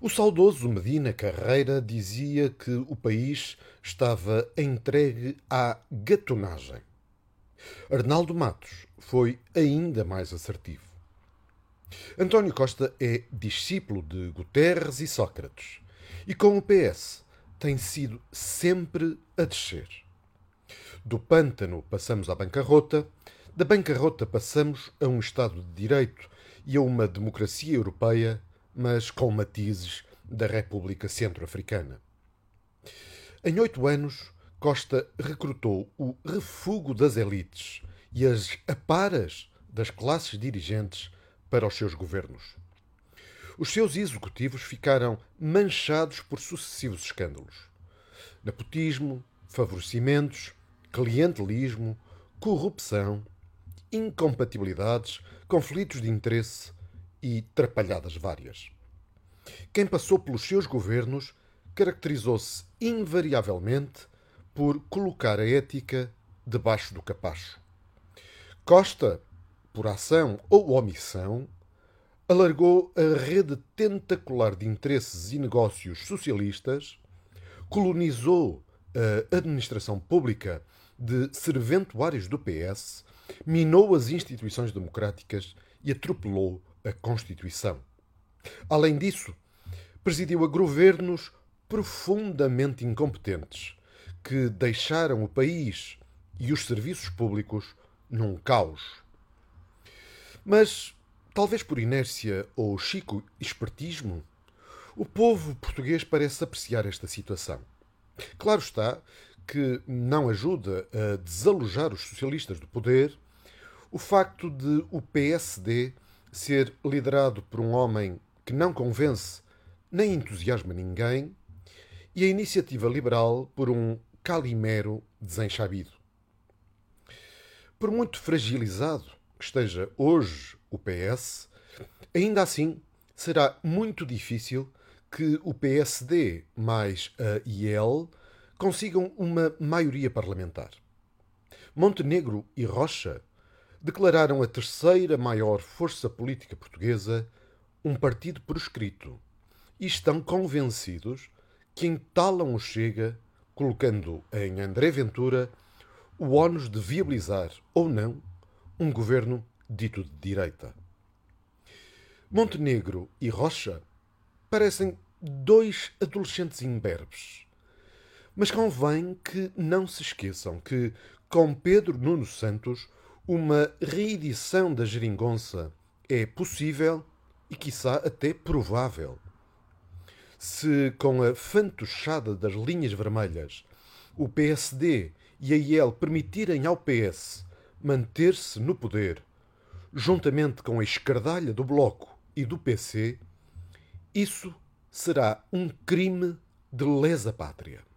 O saudoso Medina Carreira dizia que o país estava entregue à gatonagem. Arnaldo Matos foi ainda mais assertivo. António Costa é discípulo de Guterres e Sócrates e com o PS tem sido sempre a descer. Do pântano passamos à bancarrota, da bancarrota passamos a um Estado de Direito e a uma democracia europeia, mas com matizes da República Centro-Africana. Em oito anos, Costa recrutou o refúgio das elites e as aparas das classes dirigentes para os seus governos. Os seus executivos ficaram manchados por sucessivos escândalos: nepotismo, favorecimentos, clientelismo, corrupção, incompatibilidades, conflitos de interesse e trapalhadas várias. Quem passou pelos seus governos caracterizou-se invariavelmente por colocar a ética debaixo do capacho. Costa, por ação ou omissão, alargou a rede tentacular de interesses e negócios socialistas, colonizou a administração pública de serventuários do PS, minou as instituições democráticas e atropelou a Constituição. Além disso, presidiu a governos profundamente incompetentes que deixaram o país e os serviços públicos num caos. Mas, talvez por inércia ou chico espertismo, o povo português parece apreciar esta situação. Claro está que não ajuda a desalojar os socialistas do poder o facto de o PSD ser liderado por um homem que não convence nem entusiasma ninguém e a iniciativa liberal por um calimero desenchabido. Por muito fragilizado que esteja hoje o PS, ainda assim será muito difícil que o PSD mais a IEL consigam uma maioria parlamentar. Montenegro e Rocha declararam a terceira maior força política portuguesa um partido proscrito e estão convencidos que entalam o Chega, colocando em André Ventura o ónus de viabilizar ou não um governo dito de direita. Montenegro e Rocha parecem dois adolescentes imberbes. Mas convém que não se esqueçam que, com Pedro Nuno Santos, uma reedição da geringonça é possível e, quiçá, até provável. Se, com a fantochada das linhas vermelhas, o PSD e a IEL permitirem ao PS manter-se no poder, juntamente com a escardalha do Bloco e do PC, isso será um crime de lesa pátria.